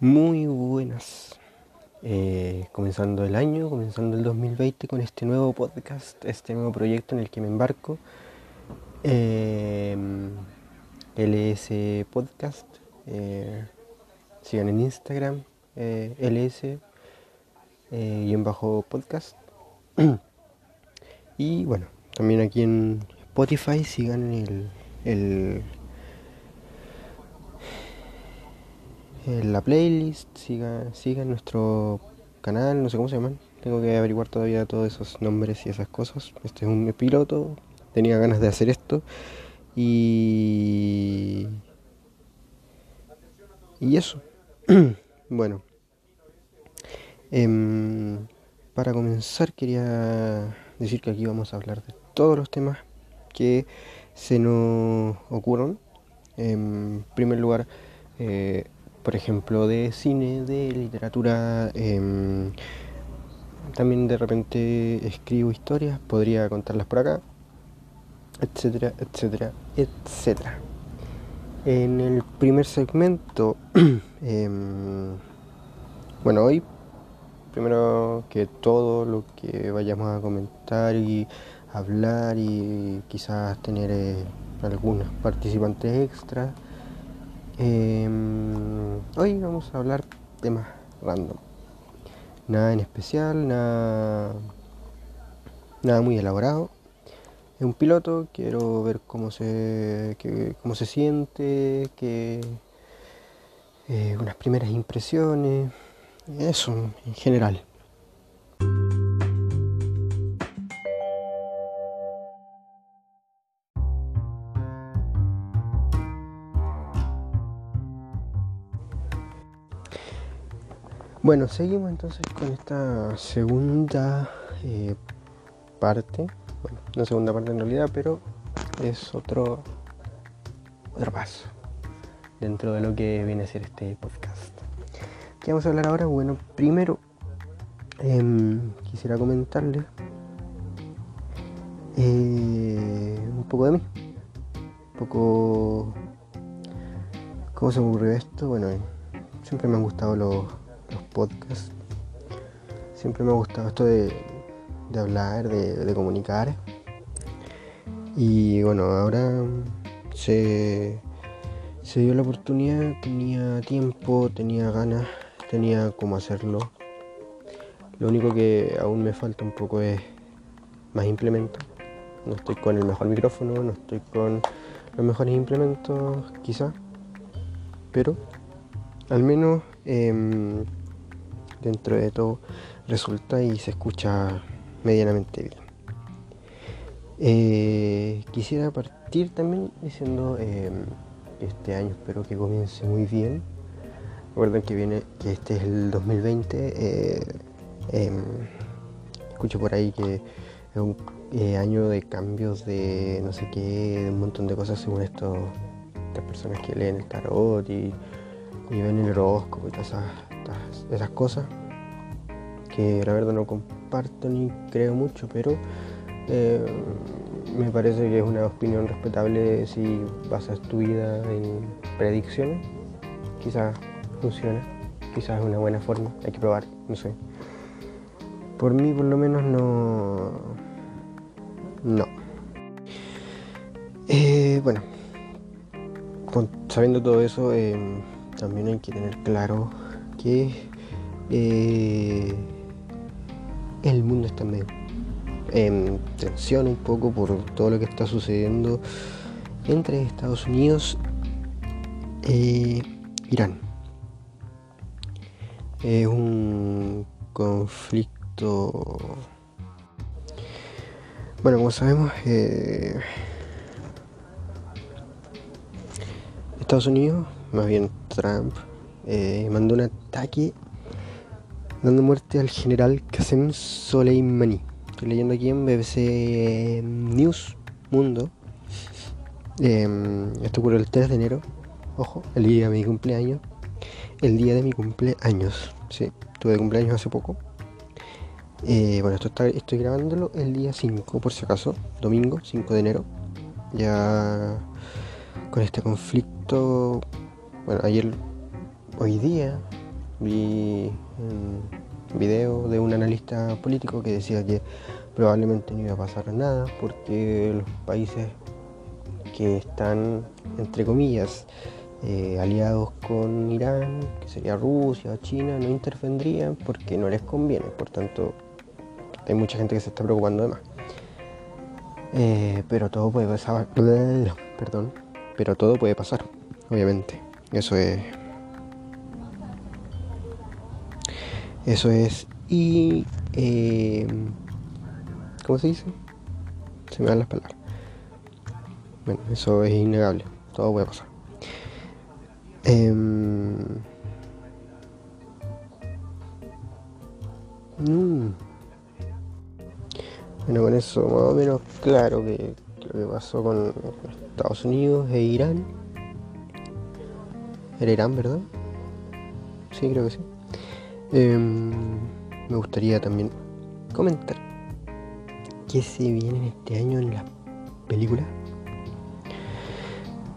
Muy buenas. Eh, comenzando el año, comenzando el 2020 con este nuevo podcast, este nuevo proyecto en el que me embarco. Eh, LS Podcast. Eh, sigan en Instagram, LS y en bajo podcast. y bueno, también aquí en Spotify sigan el, el en la playlist, sigan, sigan nuestro canal, no sé cómo se llaman. Tengo que averiguar todavía todos esos nombres y esas cosas. Este es un piloto, tenía ganas de hacer esto. Y. Y eso. bueno. Em, para comenzar quería decir que aquí vamos a hablar de todos los temas que se nos ocurran. En primer lugar, eh, por ejemplo, de cine, de literatura. Em, también de repente escribo historias, podría contarlas por acá, etcétera, etcétera, etcétera. En el primer segmento, em, bueno, hoy, primero que todo lo que vayamos a comentar y hablar y quizás tener eh, algunos participantes extras Em, hoy vamos a hablar temas random. Nada en especial, nada, nada muy elaborado. Es un piloto, quiero ver cómo se, cómo se siente, que, eh, unas primeras impresiones, eso en general. Bueno, seguimos entonces con esta segunda eh, parte. Bueno, no segunda parte en realidad, pero es otro, otro paso dentro de lo que viene a ser este podcast. ¿Qué vamos a hablar ahora? Bueno, primero em, quisiera comentarles eh, un poco de mí. Un poco... ¿Cómo se me ocurrió esto? Bueno, siempre me han gustado los los podcasts. Siempre me ha gustado esto de, hablar, de, comunicar. Y bueno, ahora se, se dio la oportunidad, tenía tiempo, tenía ganas, tenía cómo hacerlo. Lo único que aún me falta un poco es más implementos. No estoy con el mejor micrófono, no estoy con los mejores implementos, quizá. Pero al menos em, dentro de todo resulta y se escucha medianamente bien. Eh, quisiera partir también diciendo em, que este año espero que comience muy bien. Recuerden que viene que este es el 2020. Eh, em, escucho por ahí que es un eh, año de cambios de no sé qué, de un montón de cosas según estas personas que leen el tarot y y ven el horóscopo y todas esas, cosas que la verdad no comparto ni creo mucho, pero eh, me parece que es una opinión respetable si basas tu vida en predicciones. Quizás funciona, quizás es una buena forma, hay que probar, no sé. Por mí por lo menos no... No. Eh, bueno, sabiendo todo eso, eh, también hay que tener claro eh, el mundo está medio en tensión un poco por todo lo que está sucediendo entre Estados Unidos e Irán. Es un conflicto, bueno, como sabemos, eh, Estados Unidos más bien Trump, eh, mandó un ataque dando muerte al general Qasem Soleimani. Estoy leyendo aquí en BBC News Mundo. Em, esto ocurrió el 3 de enero. Ojo, el día de mi cumpleaños. El día de mi cumpleaños. Sí, tuve cumpleaños hace poco. Eh, bueno, esto está, estoy grabándolo el día 5, por si acaso. Domingo, 5 de enero. Ya con este conflicto bueno, ayer, hoy día, vi un video de un analista político que decía que probablemente no iba a pasar nada porque los países que están, entre comillas, eh, aliados con Irán, que sería Rusia o China, no intervendrían porque no les conviene. Por tanto, hay mucha gente que se está preocupando de más. Eh, pero todo puede pasar. Perdón. Pero todo puede pasar, obviamente. Eso es. Eso es. Y. Eh, ¿Cómo se dice? Se me dan las palabras. Bueno, eso es innegable. Todo puede pasar. Mm. Bueno, con eso más o menos claro que lo que pasó con Estados Unidos e Irán. Era Irán, ¿verdad? Sí, creo que sí. Em, me gustaría también comentar qué se viene este año en la película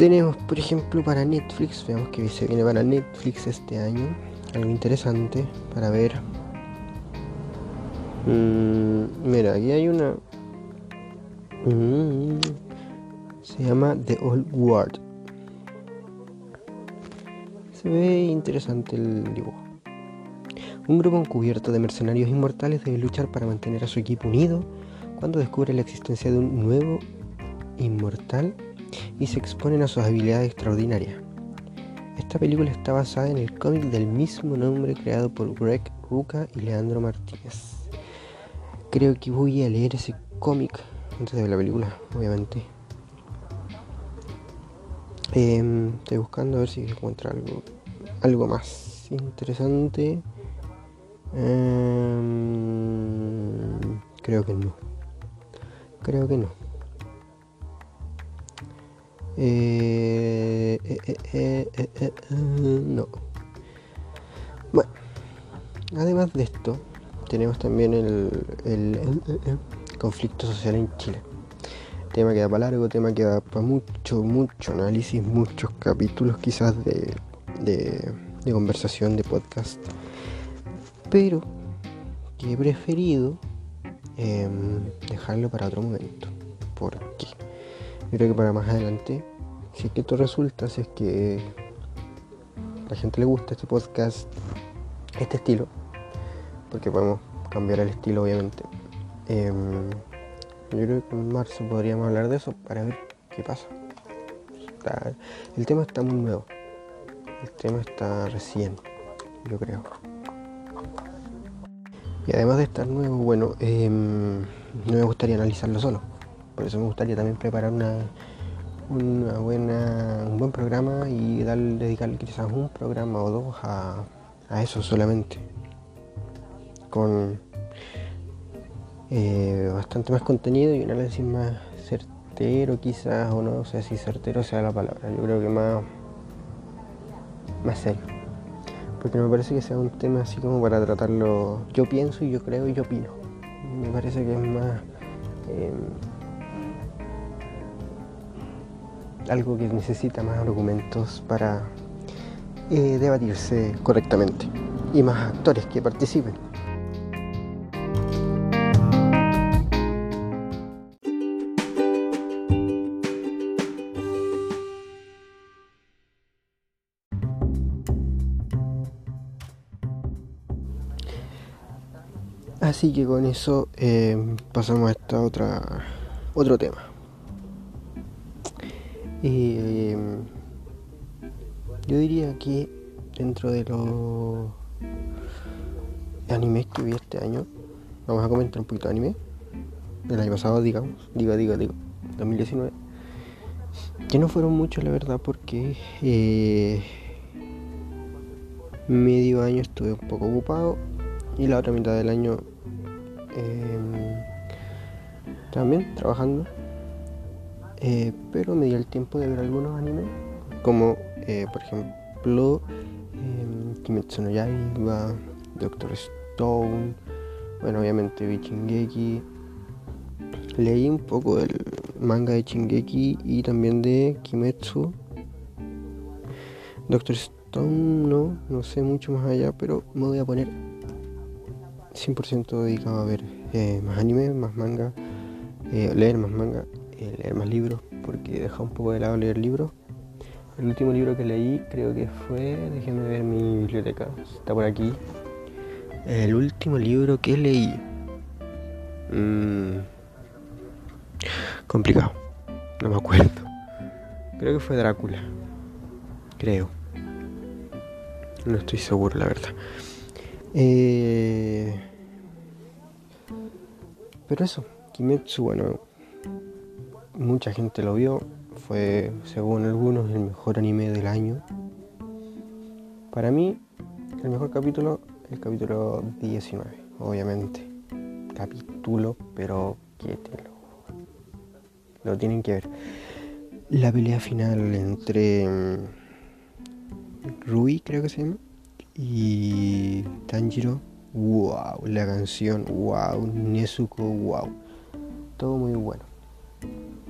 tenemos, por ejemplo, para Netflix, veamos que se viene para Netflix este año, algo interesante para ver. Mm, mira, aquí hay una. Mm, se llama The Old World. Se ve interesante el dibujo. Un grupo encubierto de mercenarios inmortales debe luchar para mantener a su equipo unido cuando descubre la existencia de un nuevo inmortal y se exponen a sus habilidades extraordinarias. Esta película está basada en el cómic del mismo nombre creado por Greg Ruca y Leandro Martínez. Creo que voy a leer ese cómic antes de ver la película, obviamente. Em, estoy buscando a ver si encuentro algo, algo más interesante. Em, creo que no. Creo que no. Eh, eh, eh, no. Bueno, además de esto, tenemos también el, conflicto social en Chile. Tema que da para largo, tema que da para mucho, mucho análisis, muchos capítulos quizás de conversación, de podcast. Pero que he preferido em, dejarlo para otro momento. ¿Por qué? Yo creo que para más adelante, si es que esto resulta, si es que a la gente le gusta este podcast, este estilo, porque podemos cambiar el estilo obviamente. Em, yo creo que en marzo podríamos hablar de eso para ver qué pasa. el tema está muy nuevo. El tema está recién, yo creo. Además de estar nuevo, bueno, em, no me gustaría analizarlo solo. Por eso me gustaría también preparar una, una buena, un buen programa y dar, dedicarle quizás un programa o dos a, eso solamente. Con eh, bastante más contenido y un análisis más certero quizás, o no sé si certero sea la palabra, yo creo que más, más serio. Porque me parece que sea un tema así como para tratarlo yo pienso y yo creo y yo opino. Me parece que es más... Em, algo que necesita más argumentos para eh, debatirse correctamente y más actores que participen. Así que con eso eh, pasamos a esta otra otro tema. Eh, yo diría que dentro de los animes que vi este año, vamos a comentar un poquito de anime, del año pasado, digamos, digo, digo, digo, 2019, que no fueron muchos, la verdad, porque eh, medio año estuve un poco ocupado y la otra mitad del año em, también trabajando eh, pero me dio el tiempo de ver algunos animes, como eh, por ejemplo eh, Kimetsu no Yaiba, Doctor Stone, bueno, obviamente vi Shingeki. Leí un poco del manga de Shingeki y también de Kimetsu. Doctor Stone no, no sé mucho más allá, pero me voy a poner 100% dedicado a ver eh, más anime, más manga, eh, leer más manga, eh, leer más libros, porque he dejado un poco de lado leer libros. El último libro que leí creo que fue, déjenme ver mi biblioteca, está por aquí. El último libro que leí. Mmm, complicado, no me acuerdo. Creo que fue Drácula, creo. No estoy seguro, la verdad. Eh, pero eso, Kimetsu, bueno, mucha gente lo vio. Fue, según algunos, el mejor anime del año. Para mí, el mejor capítulo, el capítulo 19, obviamente. Capítulo, pero que lo, lo tienen que ver. La pelea final entre mm, Rui, creo que se llama, y Tanjiro, wow, la canción, wow, Nezuko, wow, todo muy bueno.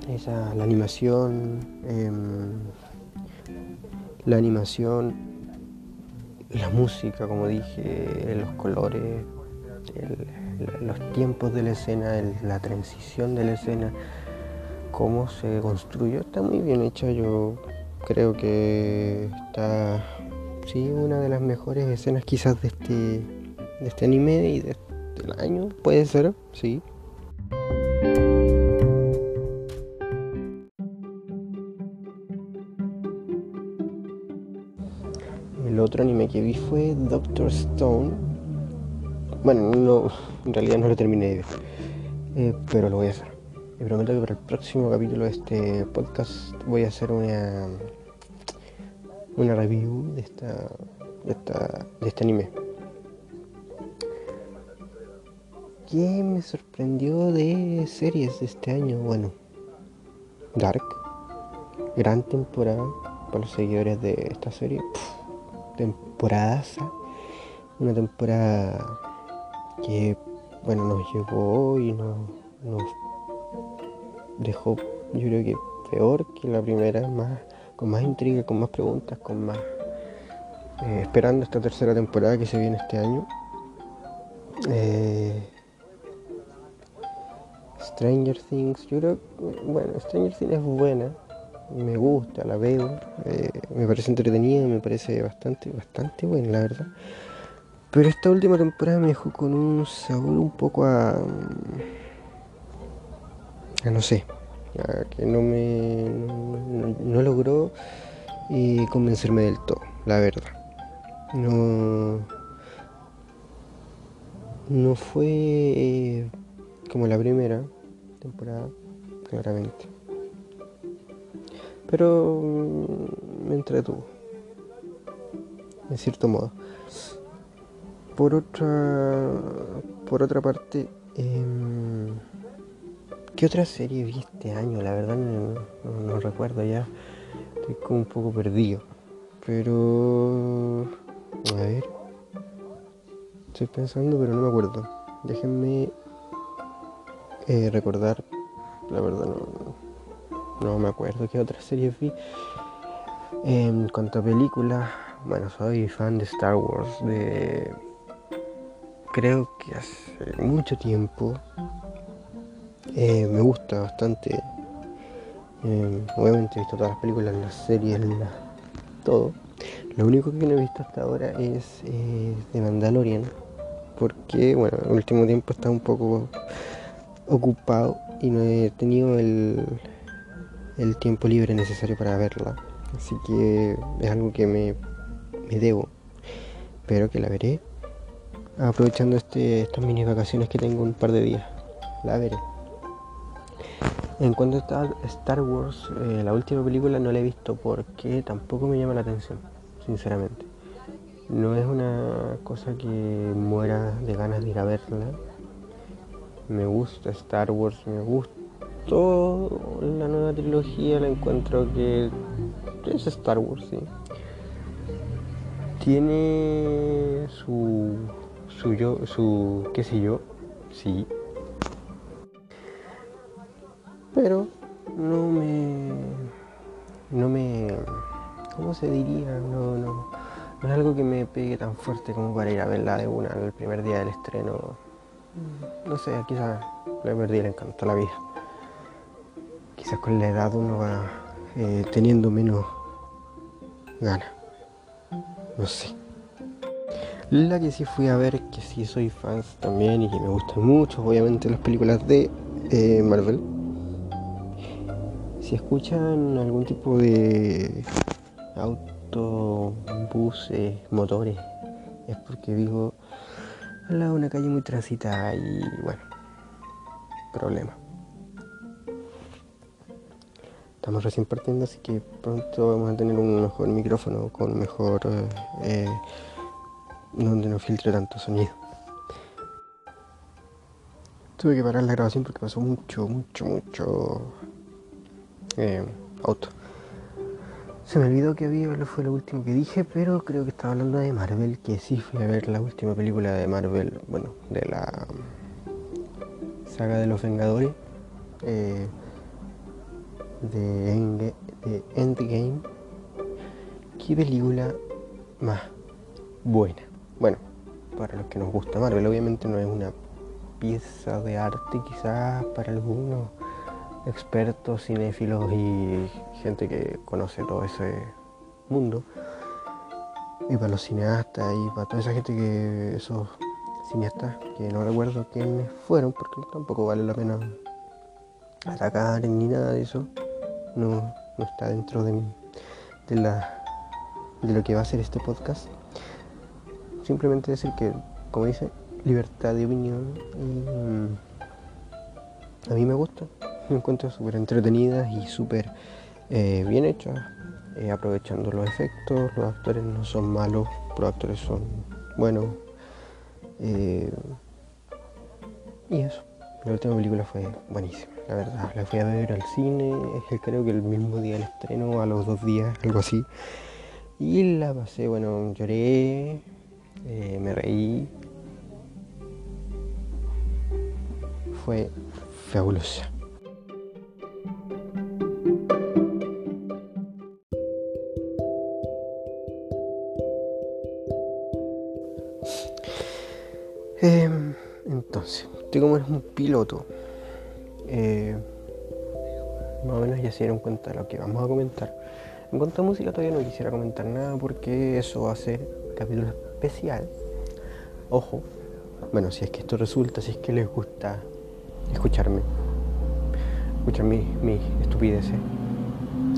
Esa, la animación, em, la animación, la música, como dije, los colores, los tiempos de la escena, la transición de la escena, cómo se construyó, está muy bien hecha. Yo creo que está sí, una de las mejores escenas quizás de este, de este anime y de, del año, puede ser, sí. El otro anime que vi fue Doctor Stone. Bueno, no, en realidad no lo terminé de ver, eh, pero lo voy a hacer. Y prometo que para el próximo capítulo de este podcast voy a hacer una una review de esta, de esta de este anime. ¿Qué me sorprendió de series de este año? Bueno, Dark, gran temporada para los seguidores de esta serie. temporada una temporada que bueno nos llevó y nos, nos dejó yo creo que peor que la primera, más con más intriga, con más preguntas, con más... Eh, esperando esta tercera temporada que se viene este año. Eh, Stranger Things, yo creo, bueno, Stranger Things es buena, me gusta, la veo, eh, me parece entretenida, me parece bastante, bastante buena, la verdad. Pero esta última temporada me dejó con un sabor un poco a... a no sé, que no me no, logró eh, convencerme del todo, la verdad. No, no fue eh, como la primera temporada, claramente. Pero me entretuvo, en cierto modo. Por otra, por otra parte, em, ¿Qué otra serie vi este año? La verdad no, recuerdo ya. Estoy como un poco perdido. Pero... A ver. Estoy pensando pero no me acuerdo. Déjenme eh, recordar. La verdad no, no me acuerdo qué otra serie vi. En cuanto a películas, bueno, soy fan de Star Wars. De... Creo que hace mucho tiempo eh, me gusta bastante. Eh, obviamente he visto todas las películas, las series, todo. Lo único que no he visto hasta ahora es eh, de Mandalorian. Porque, bueno, en el último tiempo está un poco ocupado y no he tenido el, el tiempo libre necesario para verla. Así que es algo que me, me debo. Pero que la veré aprovechando este, estas mini vacaciones que tengo un par de días. La veré. En cuanto a Star Wars, eh, la última película no la he visto porque tampoco me llama la atención, sinceramente. No es una cosa que muera de ganas de ir a verla. Me gusta Star Wars, me gustó la nueva trilogía, la encuentro que es Star Wars, sí. Tiene su, su yo, su qué sé yo, sí, pero no me no me cómo se diría no no no es algo que me pegue tan fuerte como para ir a verla de una el primer día del estreno. No sé, quizás le perdí el encanto la vida. Quizás con la edad uno va eh, teniendo menos ganas. No sé. La que sí fui a ver, que sí soy fan también y que me gustan mucho, obviamente las películas de eh, Marvel. Si escuchan algún tipo de auto, buses, motores, es porque vivo al lado de una calle muy transitada y bueno, problema. Estamos recién partiendo, así que pronto vamos a tener un mejor micrófono con mejor... Eh, donde no filtre tanto sonido. Tuve que parar la grabación porque pasó mucho, mucho, mucho eh, auto. Se me olvidó que había, fue lo último que dije, pero creo que estaba hablando de Marvel, que sí fui a ver la última película de Marvel, bueno, de la saga de los Vengadores, eh, de, de Endgame. Qué película más buena. Bueno, para los que nos gusta Marvel, obviamente no es una pieza de arte quizás para algunos expertos, cinéfilos y gente que conoce todo ese mundo. Y para los cineastas y para toda esa gente que esos cineastas que no recuerdo quiénes fueron porque tampoco vale la pena atacar ni nada de eso. No, no está dentro de, de, la, de lo que va a ser este podcast simplemente decir que, como dice, libertad de opinión. Mm, a mí me gusta, me encuentro súper entretenidas y súper eh, bien hechas, eh, aprovechando los efectos, los actores no son malos, los actores son buenos. Eh, y eso, la última película fue buenísima, la verdad. La fui a ver al cine, creo que el mismo día del estreno, a los dos días, algo así. Y la pasé, bueno, lloré, me reí. Fue fabulosa. Em, entonces, tú como un piloto, eh, más o menos ya se dieron cuenta de lo que vamos a comentar. En cuanto a música todavía no quisiera comentar nada porque eso va a ser capítulo especial. Ojo, bueno, si es que esto resulta, si es que les gusta escucharme, escuchar mis, mis estupideces.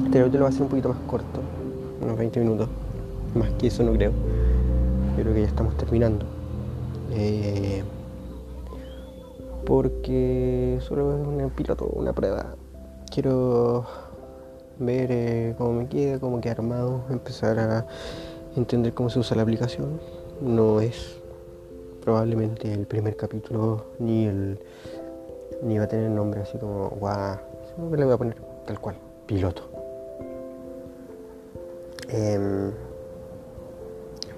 Este lo va a ser un poquito más corto, unos 20 minutos. Más que eso no creo. Creo que ya estamos terminando. Eh, porque solo es un piloto, una prueba. Quiero ver eh, cómo me queda, cómo queda armado, empezar a entender cómo se usa la aplicación. No es probablemente el primer capítulo ni el ni va a tener nombre así como guau, le voy a poner tal cual, piloto. Em,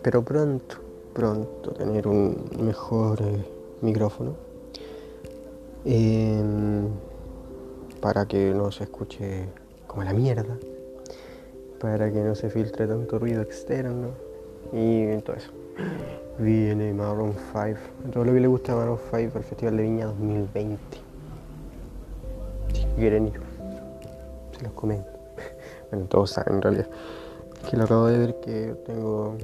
pero pronto, pronto tener un mejor eh, micrófono em, para que no se escuche como la mierda para que no se filtre tanto ruido externo y todo eso. Viene Maroon 5, todo lo que le gusta a Maroon 5 para el Festival de Viña 2020. Si quieren ir, se los comento. Bueno, todos saben en realidad. Que lo acabo de ver que tengo.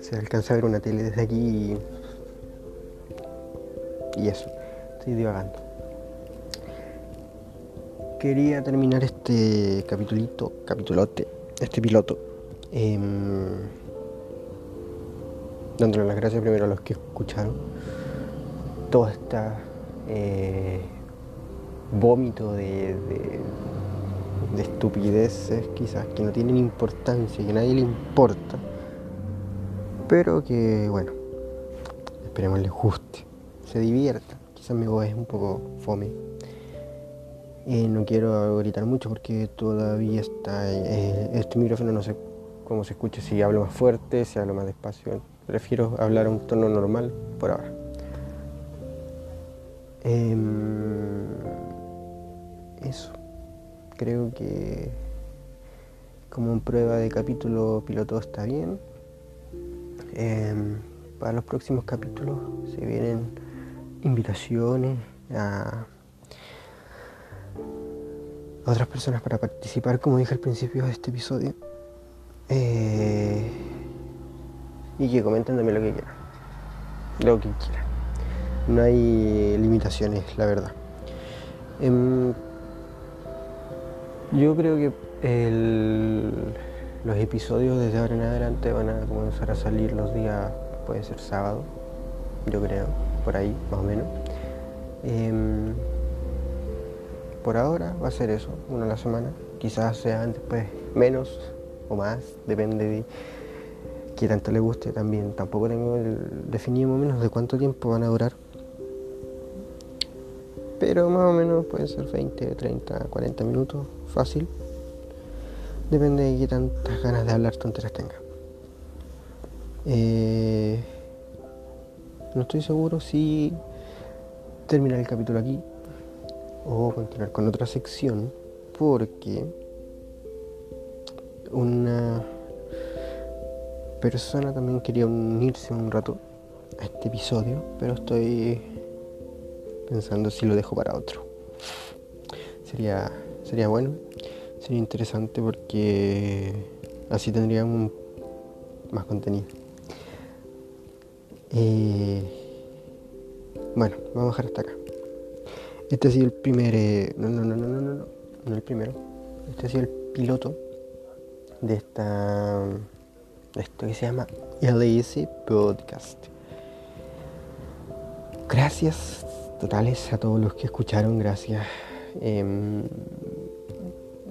Se alcanza a ver una tele desde aquí y. Y eso. Estoy divagando quería terminar este capitulito, capitulote, este piloto, em, dándole las gracias primero a los que escucharon toda esta eh, vómito de, de, estupideces quizás que no tienen importancia, que a nadie le importa, pero que bueno, esperemos les guste, se divierta, quizás mi voz es un poco fome no quiero gritar mucho porque todavía está eh, este micrófono, no sé cómo se escucha, si hablo más fuerte, si hablo más despacio. Prefiero hablar a un tono normal por ahora. Em, eso. Creo que como prueba de capítulo piloto está bien. Em, para los próximos capítulos se vienen invitaciones a otras personas para participar, como dije al principio de este episodio. Eh, y que comenten también lo que quieran. Lo que quieran. No hay limitaciones, la verdad. Em, yo creo que los episodios desde ahora en adelante van a comenzar a salir los días, puede ser sábado, yo creo, por ahí, más o menos. Em, por ahora va a ser eso, uno a la semana. Quizás sea después menos o más, depende de qué tanto le guste también. Tampoco tengo definido más o menos de cuánto tiempo van a durar. Pero más o menos puede ser 20, 30, 40 minutos, fácil. Depende de qué tantas ganas de hablar tonteras tenga. Eh, no estoy seguro si terminar el capítulo aquí o continuar con otra sección porque una persona también quería unirse un rato a este episodio, pero estoy pensando si lo dejo para otro. Sería, sería bueno, interesante porque así tendríamos más contenido. Eh, bueno, vamos a dejar hasta acá. Este ha sido el primer. Eh, no, no, no, no, no, no, no, el primero. Este ha sido el piloto de esta. De esto que se llama LS Podcast. Gracias totales a todos los que escucharon, gracias. Eh,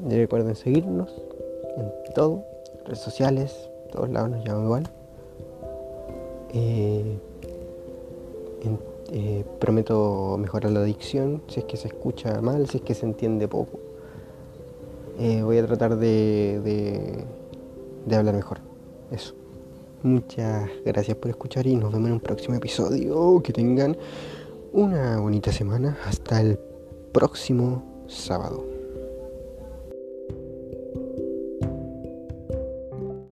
recuerden seguirnos en todo, redes sociales, todos lados nos llaman igual. Eh, eh, prometo mejorar la dicción, si es que se escucha mal, si es que se entiende poco. Eh, voy a tratar de, de, de hablar mejor. Eso. Muchas gracias por escuchar y nos vemos en un próximo episodio. Que tengan una bonita semana. Hasta el próximo sábado.